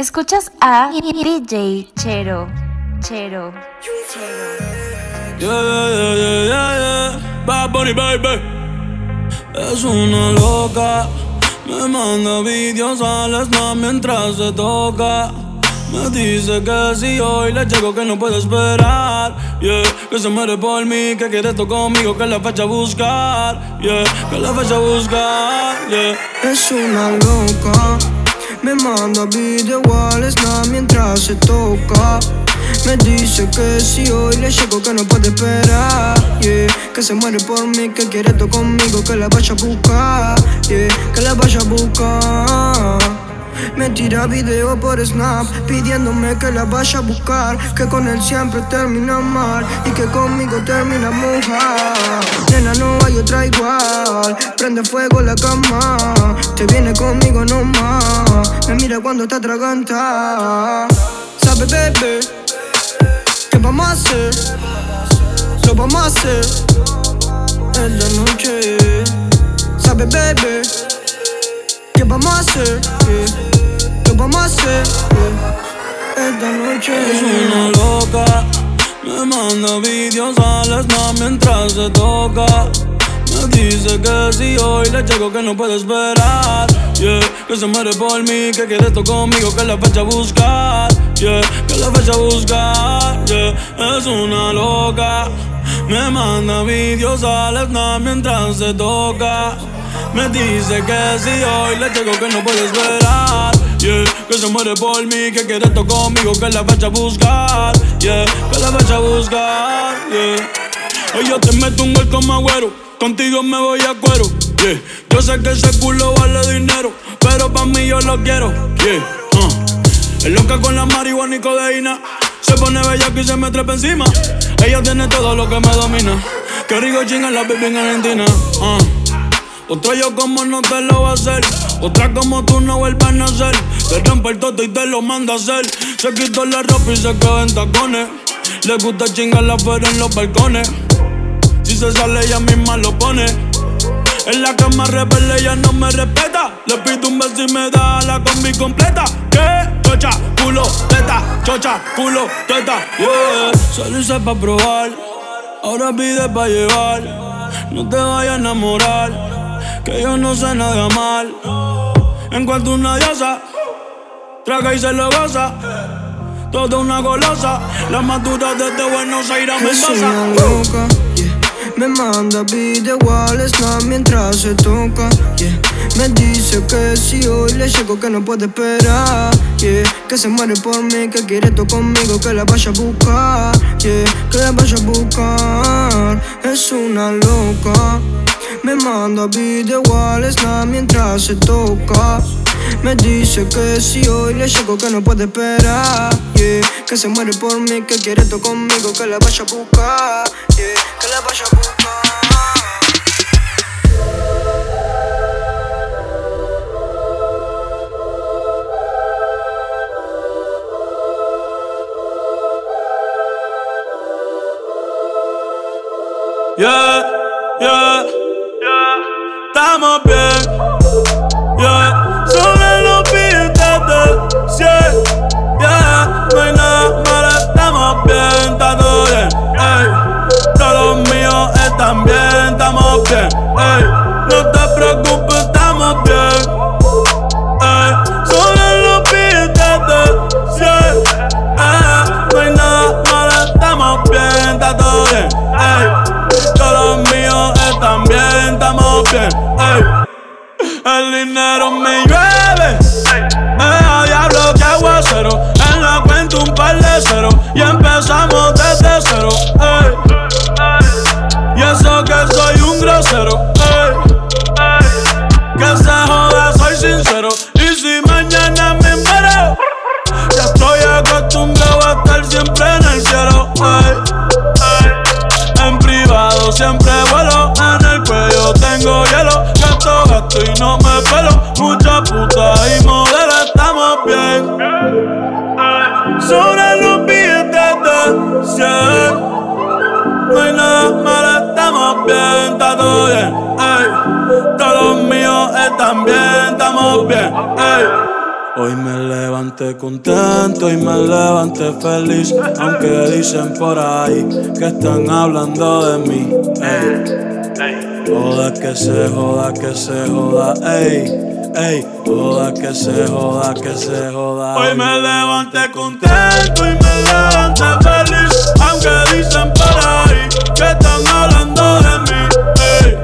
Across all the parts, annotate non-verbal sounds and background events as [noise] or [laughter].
Escuchas a DJ Chero. Chero. Yeah, yeah, yeah, yeah, yeah. Bad Bunny, baby. Es una loca. Me manda videos al snap mientras se toca. Me dice que si hoy le llego que no puede esperar. Yeah, que se muere por mí, que quiere esto conmigo, que la fecha a buscar. Yeah, que la fecha a buscar. Yeah. Es una loca. Me manda video al snap mientras se toca. Me dice que si hoy le llego que no puede esperar. Yeah, que se muere por mí, que quiere esto conmigo, que la vaya a buscar. Yeah, que la vaya a buscar. Me tira video por Snap pidiéndome que la vaya a buscar. Que con él siempre termina mal y que conmigo termina mujer. Nena, no hay otra igual. Prende fuego la cama. Te viene conmigo nomás. Me mira cuando está atraganta. Sabe, bebé, ¿qué vamos a hacer? Lo vamos a hacer en la noche. Sabe, bebé, ¿qué vamos a hacer? ¿Qué vamos a hacer? Esta noche Es una loca. Me manda videos al snap mientras se toca. Me dice que si hoy le llego que no puede esperar. Yeah, que se muere por mí, que quiere esto conmigo, que la fecha a buscar. Yeah, que la fecha a buscar. Yeah, es una loca. Me manda videos al snap mientras se toca. Me dice que si hoy le llego que no puede esperar. Yeah, que se muere por mí, que quiere esto conmigo, que la fecha a buscar. Yeah, que la fecha a buscar. Yeah. Ella te meto un gol como agüero. Contigo me voy a cuero. Yeah. Yo sé que ese culo vale dinero, pero pa' mí yo lo quiero. Yeah. Uh. Es loca con la marihuana y codeína. Se pone bella y se me trepa encima. Ella tiene todo lo que me domina. Que rico chinga la baby en Argentina. Uh. Otra yo como no te lo va a hacer. Otra como tú no vuelvas a nacer. Te rompe el toto y te lo manda a hacer. Se quitó la ropa y se quedó en tacones. Le gusta chingarla afuera en los balcones. Si se sale ella misma lo pone. En la cama rebelde ella no me respeta. Le pido un beso y me da la combi completa. ¿Qué? Chocha, culo, teta, chocha, culo, teta, yeah. Solo hice pa' probar, ahora pide pa' llevar. No te vayas a enamorar que yo no sé nada mal. En cuanto una diosa, traga y se lo goza. Toda una golosa, la madura desde Buenos Aires me Es una loca, yeah. Me manda video al snap mientras se toca, yeah. Me dice que si hoy le llego que no puede esperar, yeah. Que se muere por mí, que quiere esto conmigo, que la vaya a buscar, yeah. Que la vaya a buscar. Es una loca. Manda video al snap mientras se toca. Me dice que si hoy le llego que no puede esperar. Que se muere por mí, que quiere esto conmigo, que la vaya a buscar. Que la vaya a buscar. Yeah, yeah. Estamos bien, yeah. Me llueve, me deja diablo que aguacero. En la cuenta un par de cero y empezamos desde cero. Y eso que soy un grosero, Puta y modelo, estamos bien. Sobre los billetes de 100. No hay nada malo, estamos bien, está todo bien, ey. Todos los míos están bien, estamos bien, ey. Hoy me levanté contento y me levanté feliz, aunque dicen por ahí que están hablando de mí. Ey. Joda que se joda, que se joda, ey, ey, joda que se joda, que se joda. Hoy me levanté contento y me levanté feliz, aunque dicen por ahí que están hablando de mí. Ey.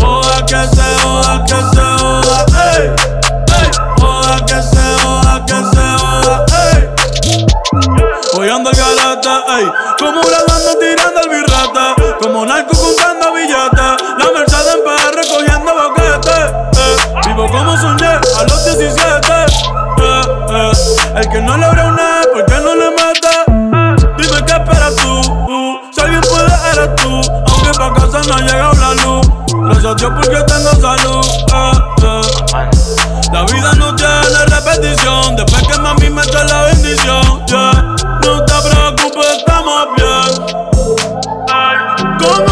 Joda que se joda, que se joda, ey que se joda, que se joda, ey. Hoy ando el galete, ey. Como grabando tirando el birrete. Como narco contando billetes. Vivo como soñé a los 17. Eh, eh. El que no logra una ¿por qué no le mete? Dime qué esperas tú. Uh. Si alguien puede, eres tú. Aunque pa' casa no ha llegado la luz. Gracias a Dios porque tengo salud. La vida no tiene repetición. Después que mami me echa la bendición. Yeah. No te preocupes, estamos bien. Sin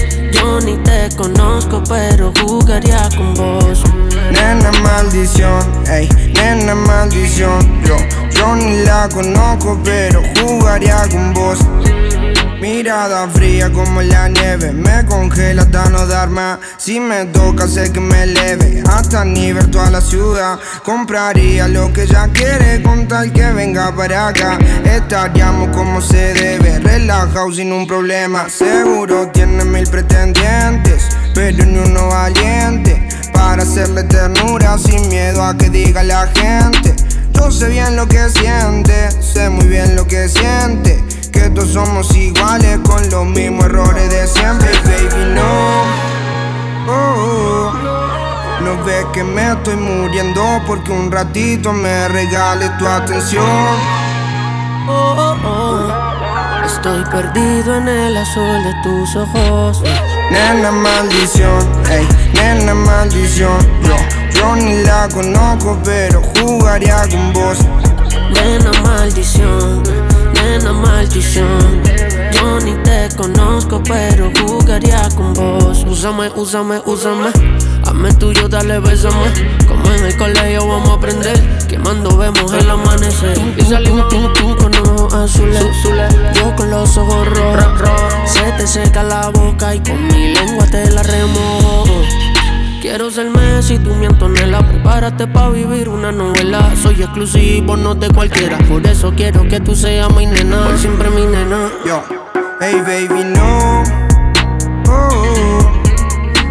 Yo ni te conozco, pero jugaría con vos. Nena maldición, ey, nena maldición. Yo, yo ni la conozco, pero jugaría con vos. Mirada fría como la nieve, me congela hasta no dar más. Si me toca, sé que me leve, hasta ni ver toda la ciudad. Compraría lo que ella quiere con tal que venga para acá. Estaríamos como se debe, relajado sin un problema. Seguro tiene mil pretendientes, pero ni uno valiente. Para hacerle ternura sin miedo a que diga la gente. Yo sé bien lo que siente, sé muy bien lo que siente que todos somos iguales con los mismos errores de siempre, que me estoy muriendo porque un ratito me regales tu atención. Oh, oh, oh. Estoy perdido en el azul de tus ojos. Nena maldición, ey, nena maldición. Yo, yo ni la conozco, pero jugaría con vos. Nena maldición Nena maldición. Yo ni te conozco, pero jugaría con vos. Úsame, úsame, úsame. Hazme tuyo, dale, bésame. Como en el colegio vamos a aprender. Quemando vemos el amanecer. Y salimos tú, tú con ojos azules. Yo con los ojos rojos. Se te seca la boca y con mi lengua te la remojo. Quiero ser Messi, tú mi Antonella Prepárate pa' vivir una novela Soy exclusivo, no de cualquiera Por eso quiero que tú seas mi nena Por siempre mi nena Yo, hey baby, no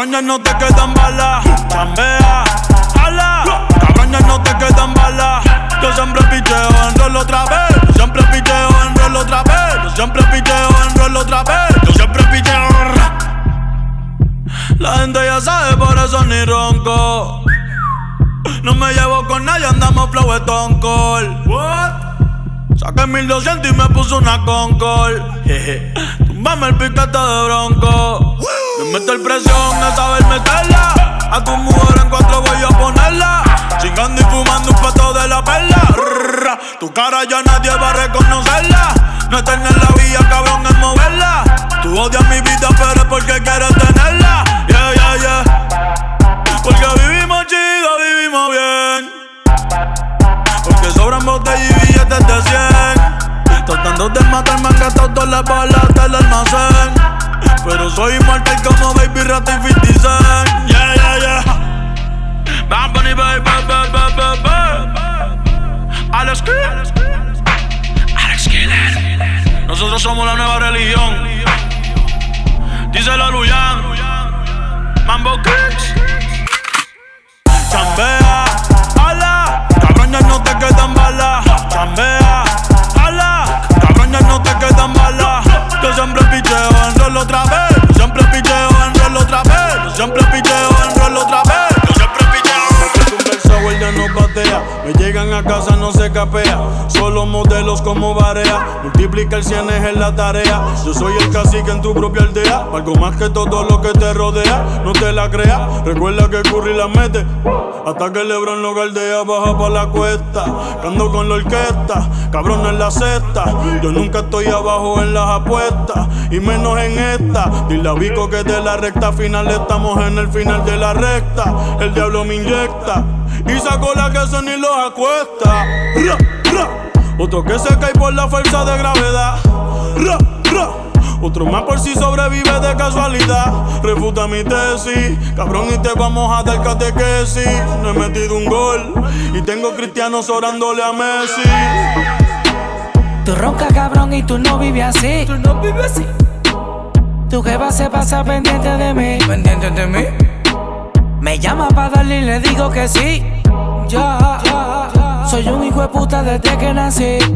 Cabrón, ya no te quedan balas. Chambea, ala. Cabrón, ya no te quedan balas. Yo siempre picheo en rol otra vez. Yo siempre picheo en rol otra vez. Yo siempre picheo en rol otra vez. Yo siempre picheo. La gente ya sabe, por eso ni ronco. No me llevo con nadie, andamos flow de What? Saqué 1200 y me puso una Concord. [laughs] Tumbame el piquete de bronco. Me meto el presión de saber meterla. A tu mujer en cuatro voy a ponerla. Chingando y fumando un pato de la perla. Tu cara ya nadie va a reconocerla. No es en la vía, cabrón, es moverla. Tú odias mi vida, pero es porque quieres tenerla. Yeah, yeah, yeah. Porque vivimos chido, vivimos bien. Porque sobran botellas y billetes de 100. Tratando de matarme han gastado todas las balas del almacén. Pero soy inmortal como Baby Rat y 50 Cent. Yeah, yeah, yeah. Bad Bunny, baby, baby, baby, baby. Alex Alex Killer. Nosotros somos la nueva religión. Díselo a Luyan. Mambo Kicks. Chambea, capea. Solo modelos como barea. Multiplica el cienes en la tarea. Yo soy el cacique en tu propia aldea. Algo más que todo lo que te rodea. No te la creas. Recuerda que Curry la mete. Hasta que Lebron lo galdea, baja pa' la cuesta. Cando con la orquesta, cabrón en la cesta. Yo nunca estoy abajo en las apuestas, y menos en esta. Dile a que de la recta final estamos en el final de la recta. El diablo me inyecta y saco la que son y los acuesta. Otro que se cae por la fuerza de gravedad. Otro más por si sobrevive de casualidad. Refuta mi tesis, cabrón, y te vamos a dar catequesis. No he metido un gol y tengo cristianos orándole a Messi. Tú ronca, cabrón, y tú no vives así. Tú no vives así. Tu jefa se pasa pendiente de mí. Pendiente de mí. Me llama para darle y le digo que sí. Ya, soy un hijo de puta desde que nací. Yeah,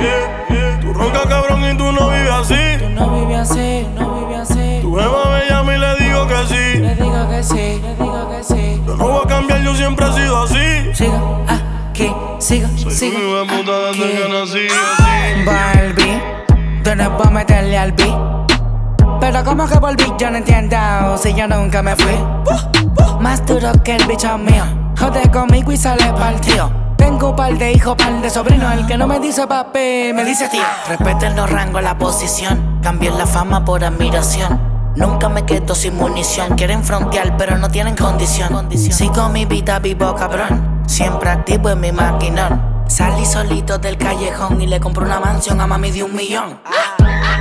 yeah, yeah. Tú ronca, cabrón, y tú no vives así. Tú no vives así, no vives así. Tu jefa me llama y le digo que sí. Le digo que sí, le digo que sí. Yo no voy a cambiar, yo siempre he sido así. Siga aquí, siga, Soy siga. un hijo de puta desde que nací. Así. Barbie, tú no a meterle al beat. Pero como que volví, yo no entiendo si yo nunca me fui. Más duro que el bicho mío. Jode conmigo y sale partido. Tengo un par de hijos, par de sobrinos. El que no me dice papi, me dice tío. Respeten los rangos, la posición. Cambien la fama por admiración. Nunca me quedo sin munición. Quieren frontear, pero no tienen condición. Sigo mi vida vivo, cabrón. Siempre activo en mi maquinón. Salí solito del callejón y le compré una mansión a mami de un millón.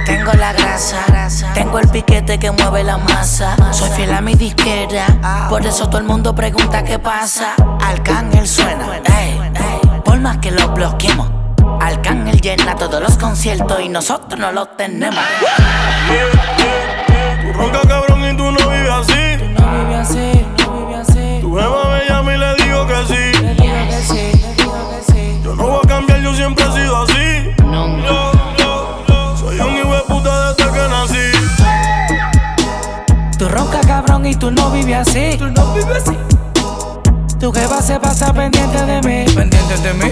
Tengo la grasa, tengo el piquete que mueve la masa. Soy fiel a mi disquera, por eso todo el mundo pregunta qué pasa. Arcángel suena, ey, ey, por más que lo bloqueemos. Arcángel llena todos los conciertos y nosotros no los tenemos. Tú ronca, cabrón, y tú no vives así. No vive así, no vive así. Cabrón y tú no vives así. Tú no vives así. Tu jefa se pasa pendiente de mí. Pendiente de mí.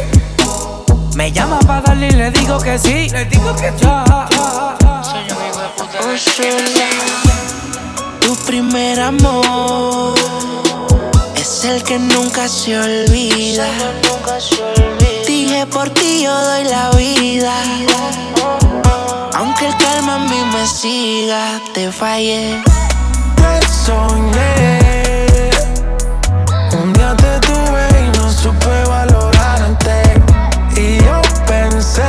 Me llama para darle y le digo que sí. Le digo que ya. Soy un hijo de puta. Tu primer amor es el que nunca se olvida. Dije por ti yo doy la vida. Aunque el calma a mí me siga, te fallé. Soñé. Un día te tuve y no supe valorarte. Y yo pensé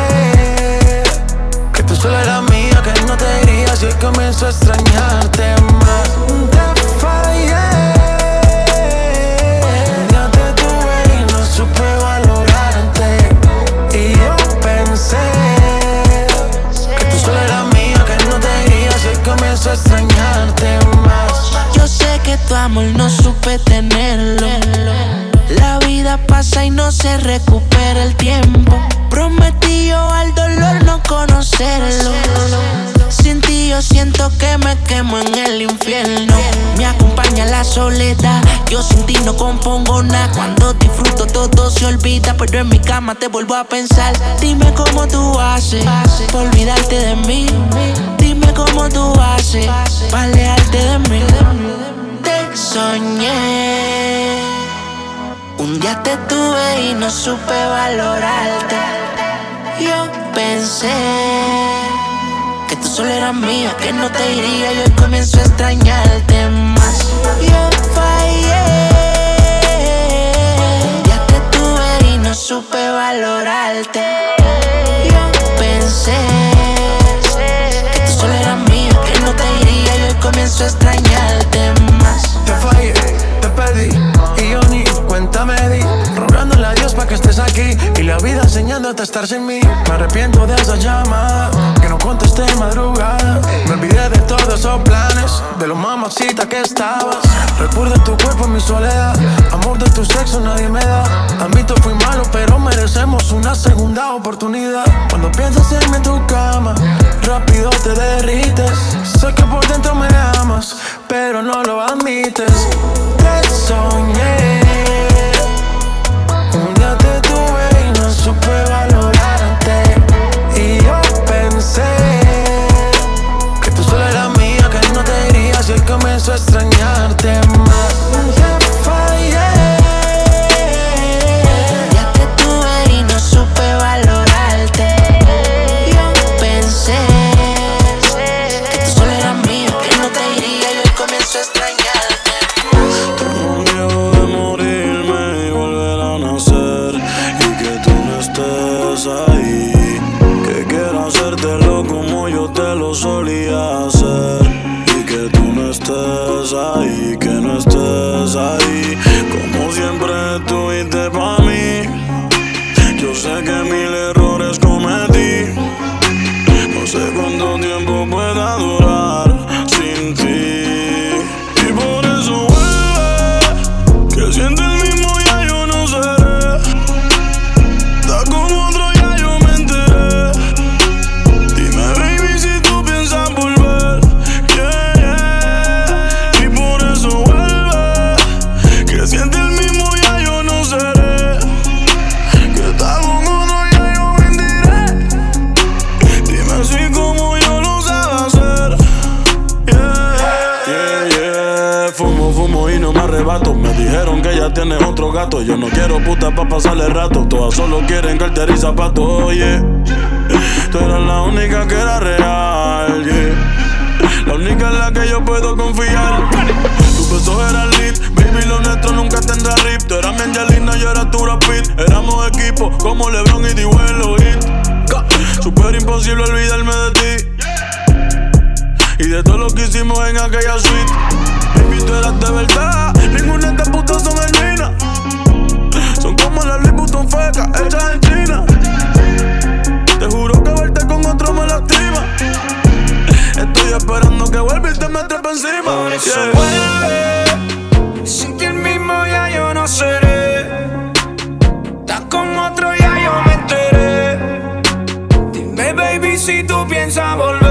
que tú solo eras mía, que no te irías y hoy comienzo a extrañarte tu amor no supe tenerlo. La vida pasa y no se recupera el tiempo. Prometí yo al dolor no conocerlo. Sin ti yo siento que me quemo en el infierno. Me acompaña la soledad. Yo sin ti no compongo nada. Cuando disfruto todo se olvida, pero en mi cama te vuelvo a pensar. Dime cómo tú haces para olvidarte de mí. Dime cómo tú haces para alejarte de mí. Soñé. Un día te tuve y no supe valorarte. Yo pensé que tú solo eras mía, que no te iría y hoy comienzo a extrañarte más. Yo fallé. Un día te tuve y no supe valorarte. Yo pensé que tú solo eras mía, que no te iría y hoy comienzo a extrañarte más. Te fallé, te pedí y yo ni cuenta me di. Rogándole a Dios para que estés aquí y la vida enseñándote a estar sin mí. Me arrepiento de esa llama que no contesté en madrugada. Me olvidé de todos esos planes, de lo mamacita que estabas. Recuerdo tu cuerpo en mi soledad. Amor de tu sexo nadie me da. Admito fui malo, pero merecemos una segunda oportunidad. Cuando piensas irme en tu cama, rápido te derrites. Sé que por dentro me amas, pero no lo admites. Te soñé. Pensé que tú solo eras mía, que no te irías y hoy comienzo a extrañarte estés ahí, que no estés ahí quiero puta pa' pasarle rato. Todas solo quieren cartera y zapatos. Oye, tú eras la única que era real. La única en la que yo puedo confiar. Tu beso era lit, baby, lo nuestro nunca tendrá rip. Tú eras mi Angelina, yo era tu Brad Pitt. Éramos equipo como LeBron y D-Well hit. Super imposible olvidarme de ti. Y de todo lo que hicimos en aquella suite. Baby, tú eras de verdad. Ninguna de estas putas son genuinas. Son como las Louis Vuitton fecas hechas en China. Te juro que verte con otro me lastima. Estoy esperando que vuelva y te me trepe encima. Por eso Yeah. vuelve. Sin ti el mismo ya yo no seré. Estás con otro ya yo me enteré. Dime baby si tú piensas volver.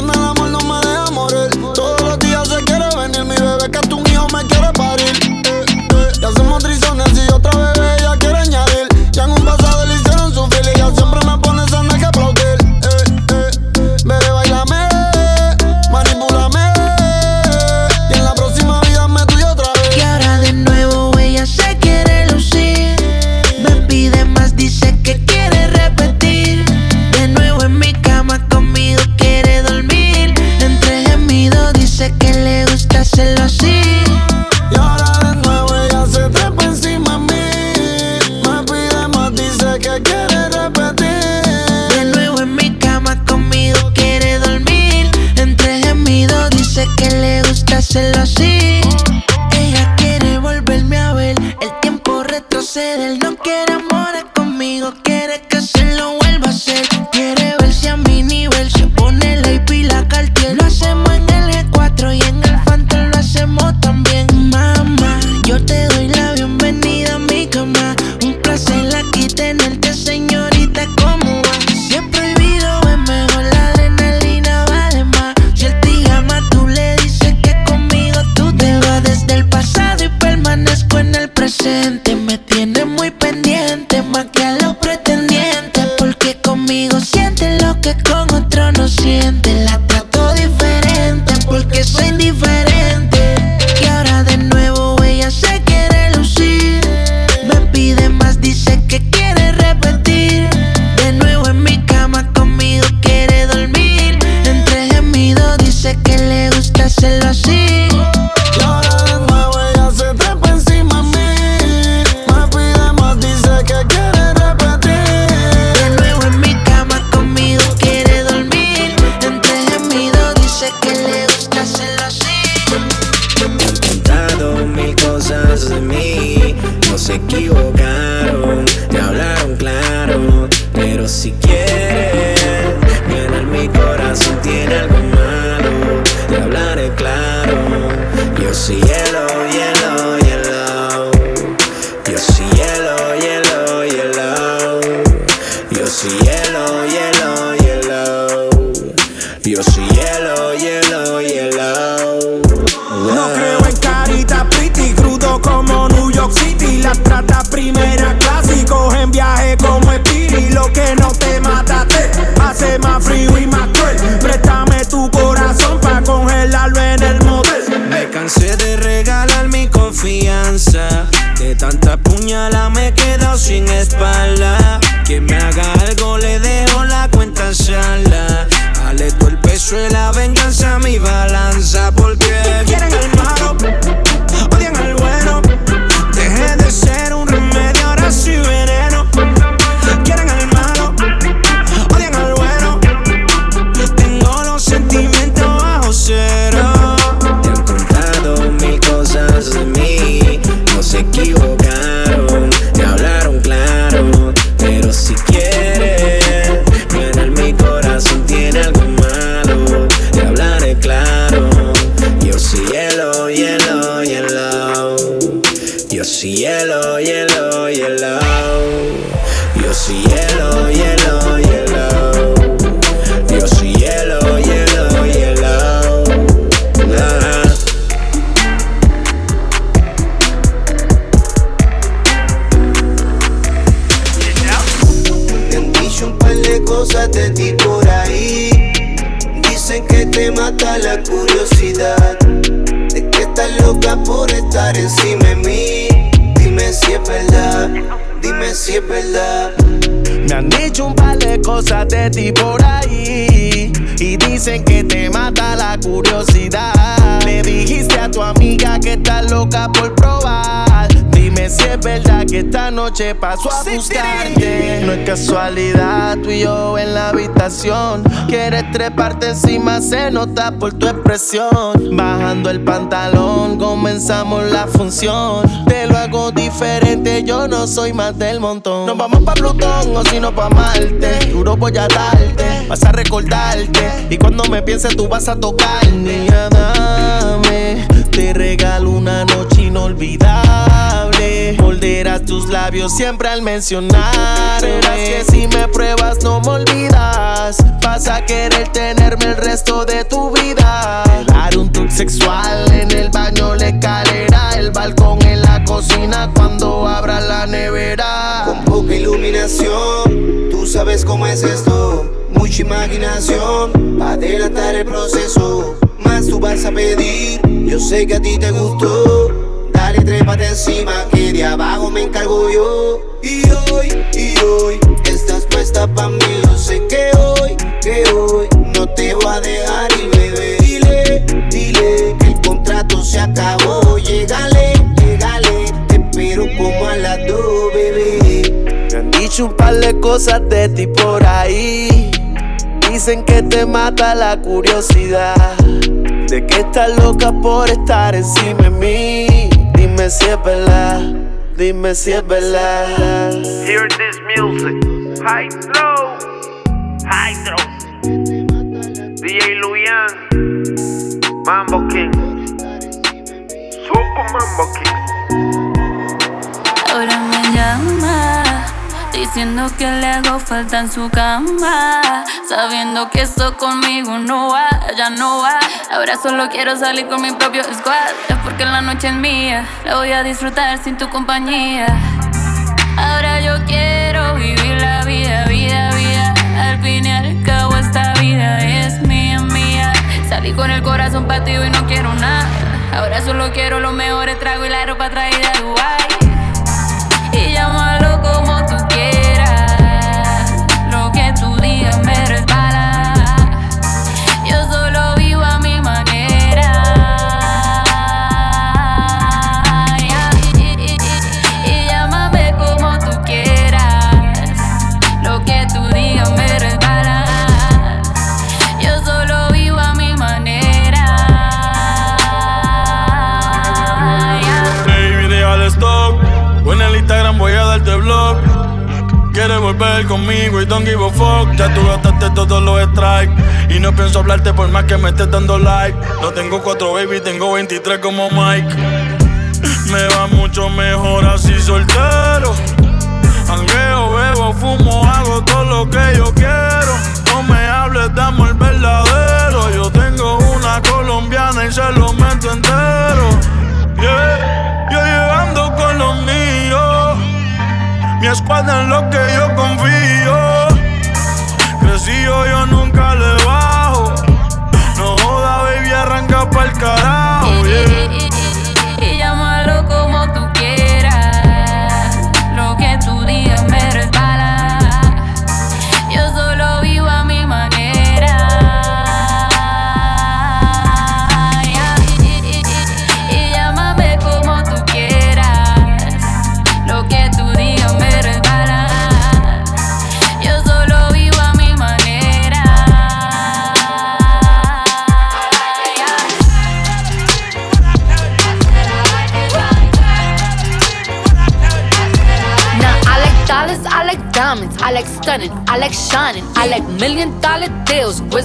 entienda el amor no me deja morir. paso a buscarte. No es casualidad, tú y yo en la habitación. Quieres treparte encima, se nota por tu expresión. Bajando el pantalón, comenzamos la función. Te lo hago diferente, yo no soy más del montón. Nos vamos pa' Plutón o si no pa' Marte. Duro voy a darte, vas a recordarte. Y cuando me pienses, tú vas a tocar. Niña, dame, te regalo una noche inolvidable. Eras tus labios siempre al mencionar. Serás que si me pruebas no me olvidas. Vas a querer tenerme el resto de tu vida. Dar un tour sexual en el baño, la escalera, el balcón, en la cocina, cuando abra la nevera. Con poca iluminación, tú sabes cómo es esto. Mucha imaginación, para delatar el proceso. Más tú vas a pedir, yo sé que a ti te gustó Dale, trépate encima, que de abajo me encargo yo. Y hoy, y hoy, estás puesta pa' mí. Yo sé que hoy, que hoy, no te voy a dejar y bebé. Dile, dile, que el contrato se acabó. Llegale, llegale, te espero como a las dos, bebé. Me han dicho un par de cosas de ti por ahí. Dicen que te mata la curiosidad. De que estás loca por estar encima de mí Dime si es verdad, dime si es verdad. Hear this music, Hydro, Hydro, DJ Luyan, Mambo King, Super Mambo King. Ahora me llama Diciendo que le hago falta en su cama. Sabiendo que esto conmigo no va, ya no va. Ahora solo quiero salir con mi propio squad. Es porque la noche es mía. La voy a disfrutar sin tu compañía. Ahora yo quiero vivir la vida, vida, vida. Al fin y al cabo, esta vida es mía, mía. Salí con el corazón partido y no quiero nada. Ahora solo quiero los mejores tragos y la ropa traída de Conmigo y don't give a fuck. Ya tú gastaste todos los strikes. Y no pienso hablarte por más que me estés dando like. No tengo cuatro baby, tengo 23 como Mike. Me va mucho mejor así soltero. Hangueo, bebo, fumo, hago todo lo que yo quiero. No me hables de amor verdadero. Yo tengo una colombiana y se lo meto entero. Yeah, escuadra en lo que yo confío. Crecí yo, yo nunca le bajo. No joda, baby, arranca pa'l carajo. Yeah.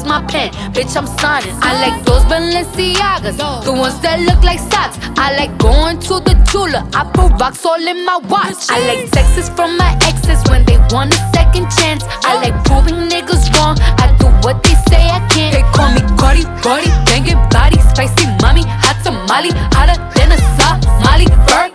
My pen? Bitch, I'm signing. I like those Balenciagas, the ones that look like socks. I like going to the Tula, I put rocks all in my watch. I like texts from my exes when they want a second chance. I like proving niggas wrong. I do what they say I can't. They call me Cardi, Cardi, banging body, spicy mommy, hot tamale, hotter than a Somali. Virgo,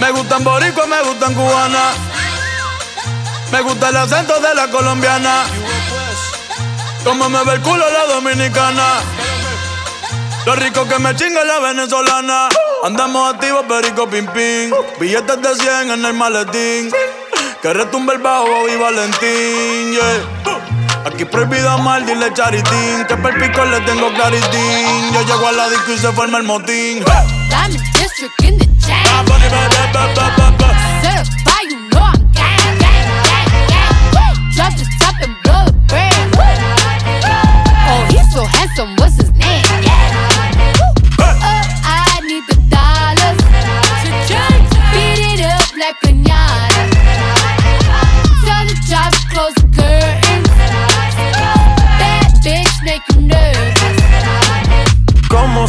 Me gustan boricua, me gustan cubana. Me gusta el acento de la colombiana. Como me ve el culo la dominicana. Lo rico que me chinga la venezolana. Andamos activos, perico pim pim. Billetes de 100 en el maletín. Que retumbe el bajo y Valentín, yeah. Aquí prohibido amar, dile charitín. Que per pico le tengo claritín. Yo llego a la disco y se forma el motín. Diamond district in the chain. Certified, you know I'm gang, gang, gang, gang. Drop the top and blow the brand. Oh, he's so handsome. What's his name?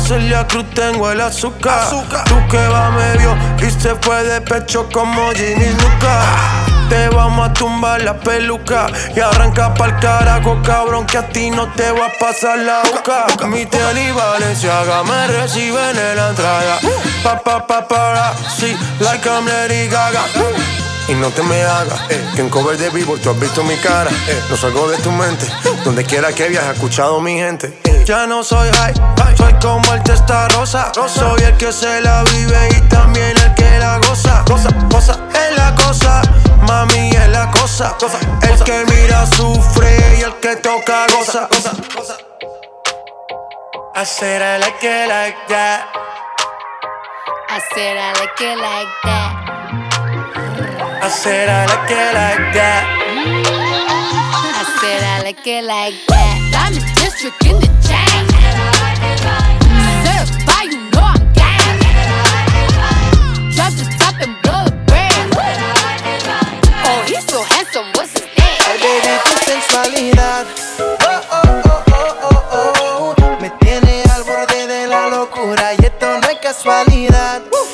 Celia Cruz tengo el azúcar. Tú que va medio y se fue de pecho como Ginny Luca. Te vamos a tumbar la peluca y arranca pa'l carajo, cabrón, que a ti no te va a pasar la boca. Mi tele y Valenciaga me reciben en la entrada. Pa, pa, pa, para, sí, like I'm Lady Gaga. Y no te me hagas, eh, que en cover de vivo tú has visto mi cara. Eh, no salgo de tu mente, donde quiera que viajes, escuchado mi gente. Ya no soy high, soy como el testa rosa. Soy el que se la vive y también el que la goza. Cosa, cosa, es la cosa, mami es la cosa. El que mira sufre y el que toca goza. I said I like it like that. I said I like it like that. I said I like it like that. I like it like that. Diamond district in the you I'm. Oh, he's so handsome, his baby, tu sensualidad. Oh, oh, oh, oh, oh, oh. Me tiene al borde de la locura y esto no es casualidad. Oh,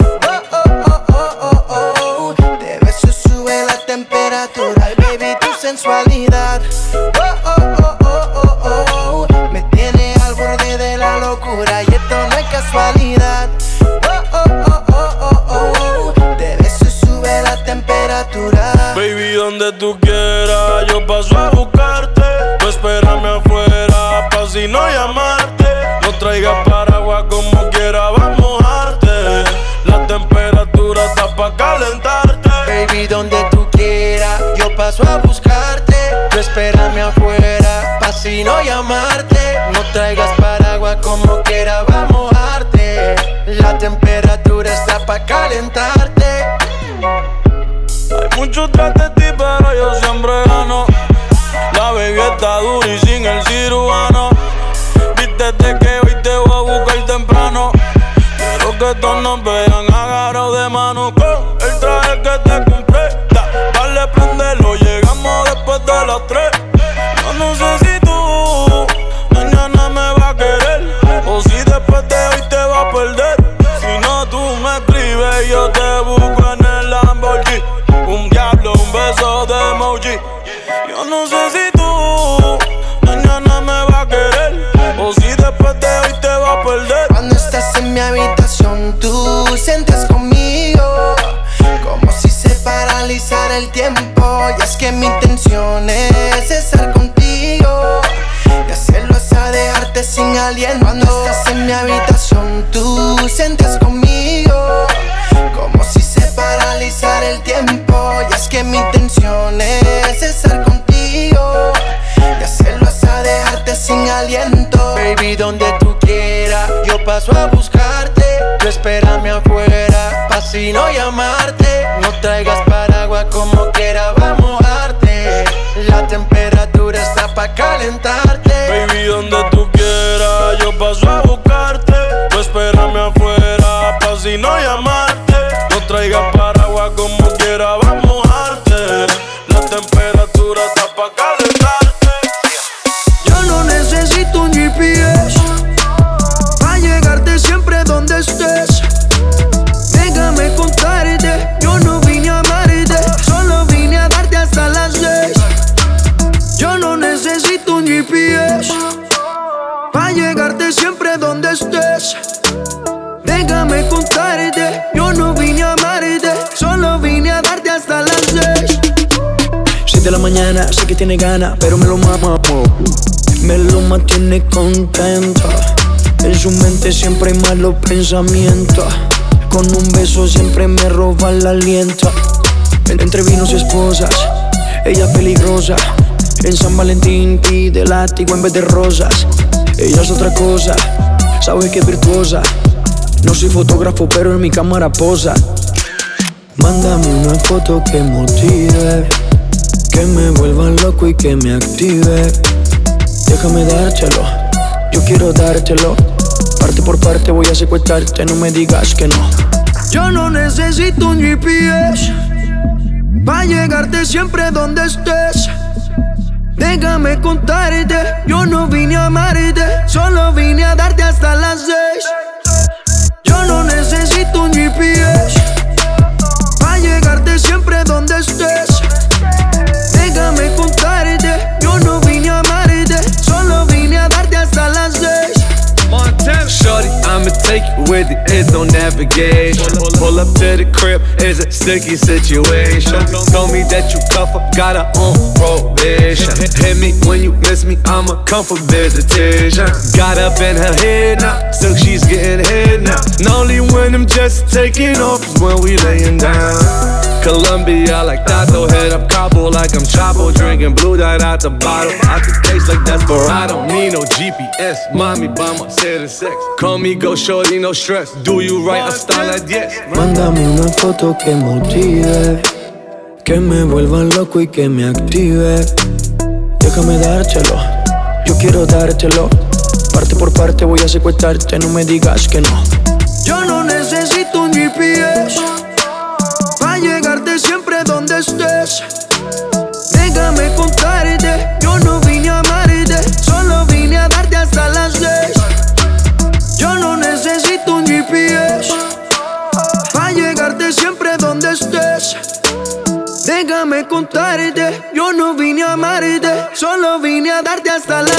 paso a buscarte. Tú espérame afuera, pa' si no llamarte. No traigas paraguas como quiera, va a mojarte. La temperatura está pa' calentarte. Tiene ganas, pero me lo mama. Me lo mantiene contento. En su mente siempre hay malos pensamientos. Con un beso siempre me roba el aliento. Entre vinos y esposas, ella es peligrosa. En San Valentín pide látigo en vez de rosas. Ella es otra cosa, sabe que es virtuosa. No soy fotógrafo, pero en mi cámara posa. Mándame una foto que motive, que me vuelva loco y que me active. Déjame dártelo, yo quiero dártelo. Parte por parte voy a secuestrarte, no me digas que no. Yo no necesito un GPS. Va a llegarte siempre donde estés. Déjame contarte, yo no vine a amarte, solo vine a darte hasta las seis. Yo no necesito un GPS. Va a llegarte siempre donde estés. Navigation. Pull up to the crib, it's a sticky situation. Told me that you cuff up, got her on probation. [laughs] Hit me when you miss me, I'ma come for visitation. Got up in her head now, still she's getting head now. And only when I'm just taking off is when we laying down. Colombia like Tato, head up Cabo like I'm Chapo, drinking blue dot out the bottle. I can taste like Desperado, need no GPS. Mommy by my set of sex. Call me go shorty, no stress. Do you right, I style like yes. Mándame una foto que motive, que me vuelva loco y que me active. Déjame dártelo, yo quiero dártelo. Parte por parte voy a secuestrarte, no me digas que no. Yo no necesito un GPS para llegarte siempre donde estés. Contarte, yo no vine a amarte, solo vine a darte hasta las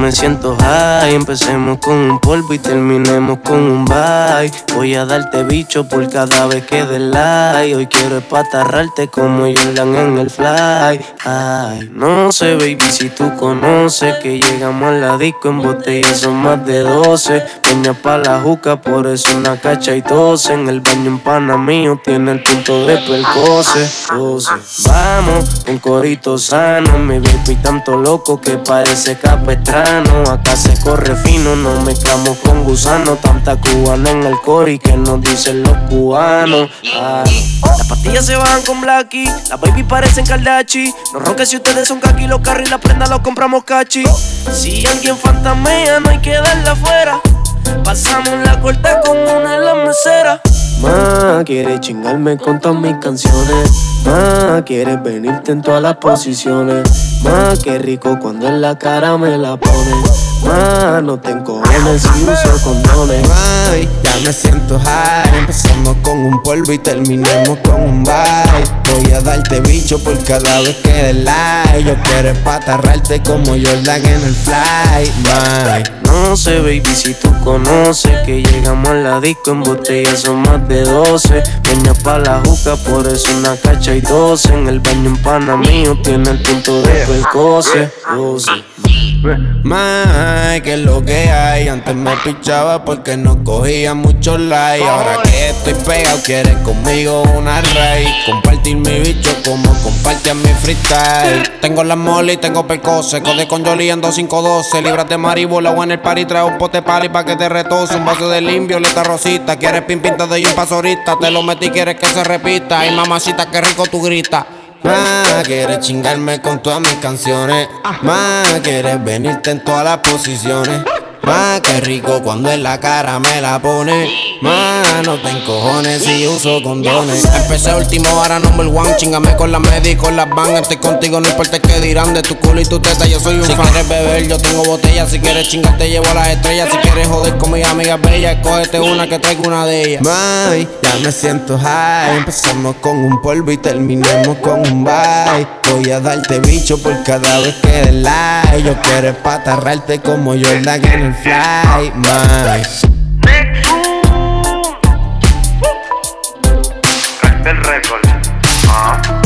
me siento high. Empecemos con un polvo y terminemos con un bye. Voy a darte bicho por cada vez que dé like. Hoy quiero espatarrarte como Jordan en el fly. Ay, no sé, baby, si tú conoces que llegamos a la disco en botella son más de 12. Peña pa' la juca, por eso una cacha y tose. En el baño en pana mío tiene el punto de percose. 12. Vamos, un corito sano. Mi baby tanto loco que parece capestrano. Acá se corre fino, no mezclamos con gusano. Tanta cubana en el cori que nos dicen los cubanos. Ay. Las pastillas se bajan con Blacky, las baby parecen Kaldachi. No ronques si ustedes son kaki, los carros y la prenda los compramos cachi. Si alguien fantamea, no hay que darla afuera. Pasamos la corta con una de las meseras. Ma, quiere chingarme con todas mis canciones. Ma, quieres venirte en todas las posiciones. Ma, qué rico cuando en la cara me la pones. Ma, no te encojones si uso condones. Ay, ya me siento high. Empezamos con un polvo y terminemos con un bye. Voy a darte bicho por cada vez que des like. Yo quiero espatarrarte como Jordan en el fly. Bye. No sé, baby, si tú conoces que llegamos a la disco en botella son más de 12. Peña pa' la juca, por eso una cacha y 12. En el baño en pana mío tiene el punto de percose. 12. May, que lo que hay. Antes me pichaba porque no cogía mucho like. Ahora que estoy pegado, quieres conmigo una raíz. Compartir mi bicho como compartir mi freestyle. Tengo la mole y tengo percose. Code con Jolly en 2512. Libras de maribola o en el party trae un pote pali pa' que te retose. Un vaso de limpio, violeta rosita. Quieres pin pinta de un paso ahorita. Te lo metí, quieres que se repita. Ay, mamacita, qué rico tú gritas. Ma, quieres chingarme con todas mis canciones. Ma, quieres venirte en todas las posiciones. Ma, qué rico cuando en la cara me la pone. Ma, no te encojones si uso condones. Empecé último, ahora number one. Chingame con la media y con las van. Estoy contigo, no importa qué dirán de tu culo y tu teta. Yo soy un si fan. Si quieres beber, yo tengo botella. Si quieres chingar, te llevo a las estrellas. Si quieres joder con mis amigas bellas, cógete una que traigo una de ellas. May, ya me siento high. Empezamos con un polvo y terminemos con un bye. Voy a darte bicho por cada vez que des like. Yo quiero espatarrarte como Jordan en el fly. May. Crack el récord. Ah.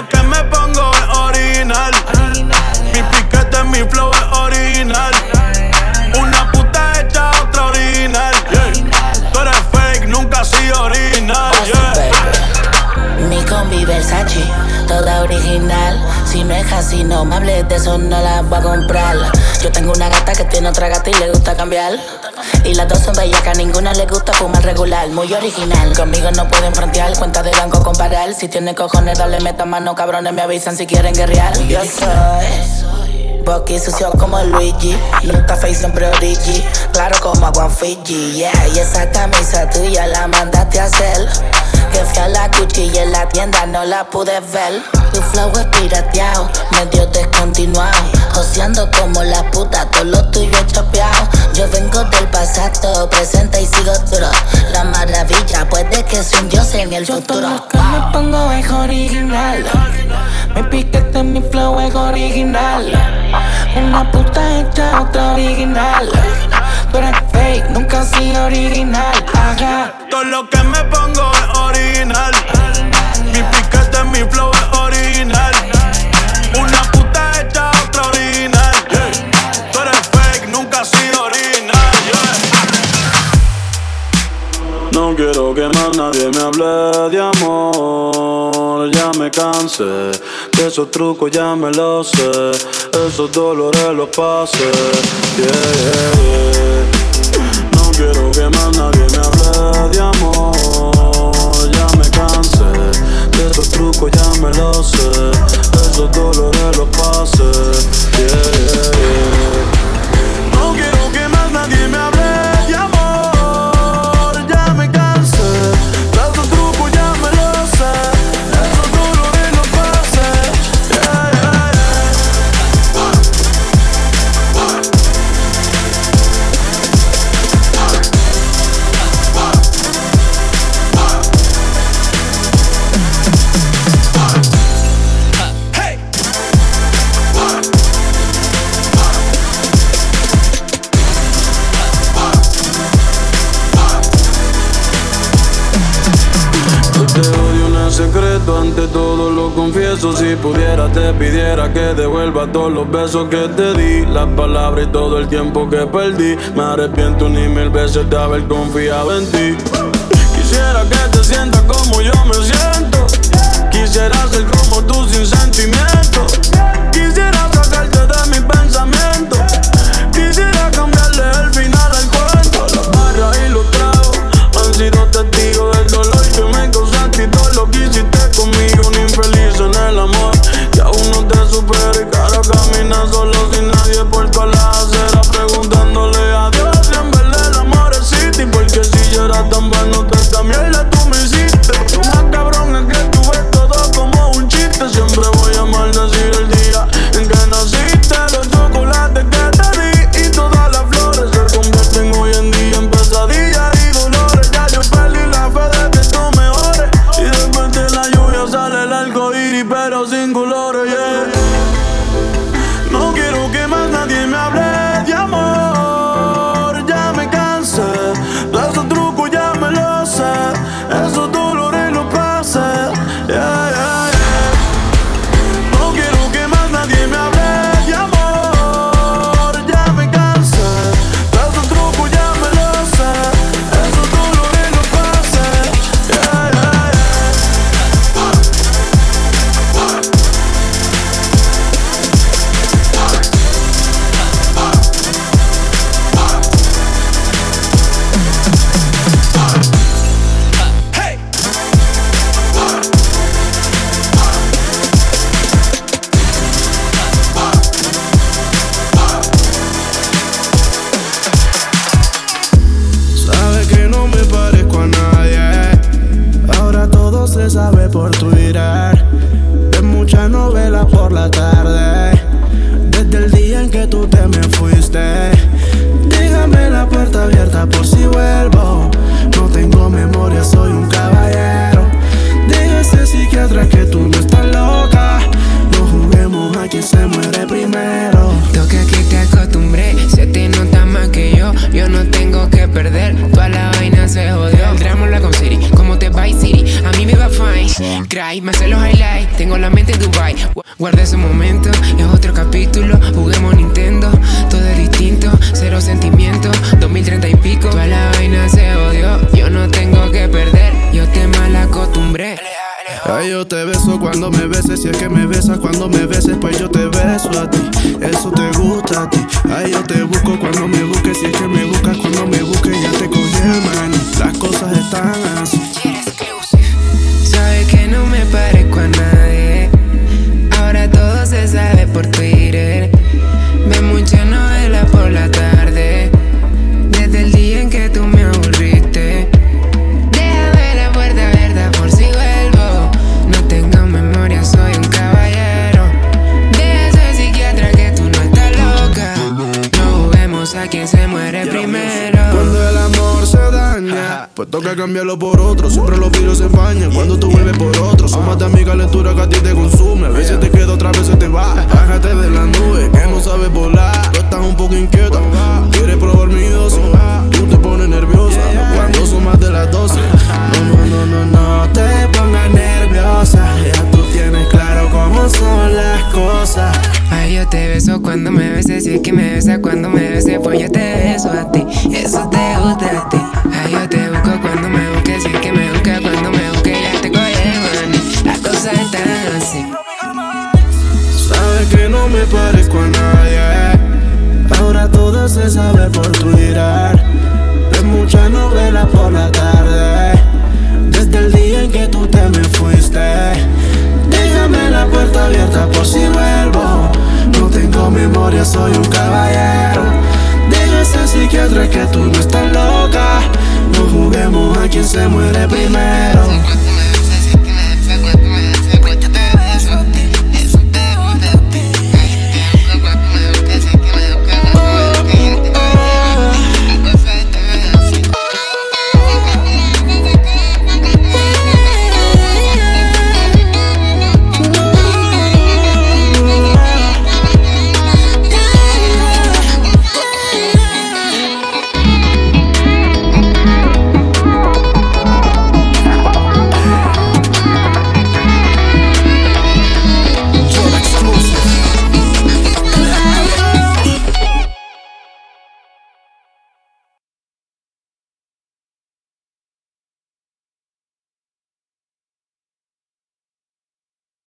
Lo que me pongo es original. Mi piquete, mi flow es original. Una puta hecha, otra original. Yeah. Tú eres fake, nunca has sido original. Yeah. Mi combi Versace, toda original. Si no es así, no me hables de eso, no la voy a comprar. Yo tengo una gata que tiene otra gata y le gusta cambiar. Y las dos son bellacas, ninguna le gusta fumar regular, muy original. Conmigo no pueden frontear, cuenta de banco comparar. Si tiene cojones, dale meta mano, cabrones me avisan si quieren guerrear. Yo soy. Bucky sucio como Luigi, nunca face siempre origi, claro como agua Fiji, yeah, y esa camisa tuya la mandaste a hacer, que fui a la y en la tienda no la pude ver, tu flow es pirateado, medio descontinuado, joseando como la puta, todo lo tuyo es chopeado, yo vengo del pasado, presente y sigo duro, la maravilla puede que sea un dios en el futuro. Lo que me pongo es original. Mi piquete, mi flow es original. Una puta hecha, otra original. Tú eres fake, nunca has sido original. Ajá. Todo lo que me pongo es original. Mi piquete, mi flow quiero que más nadie me hable de amor. Ya me cansé de esos trucos, ya me lo sé. Esos dolores los pasé. Yeah, yeah, yeah. No quiero que más nadie me hable de amor. Ya me cansé de esos trucos, ya me lo sé. Esos dolores los pasé. Yeah, yeah. Todo lo confieso. Si pudiera, te pidiera que devuelva todos los besos que te di, las palabras y todo el tiempo que perdí. Me arrepiento ni mil veces de haber confiado en ti. Quisiera que te sientas como yo me siento. Quisiera ser como tú sin sentimiento.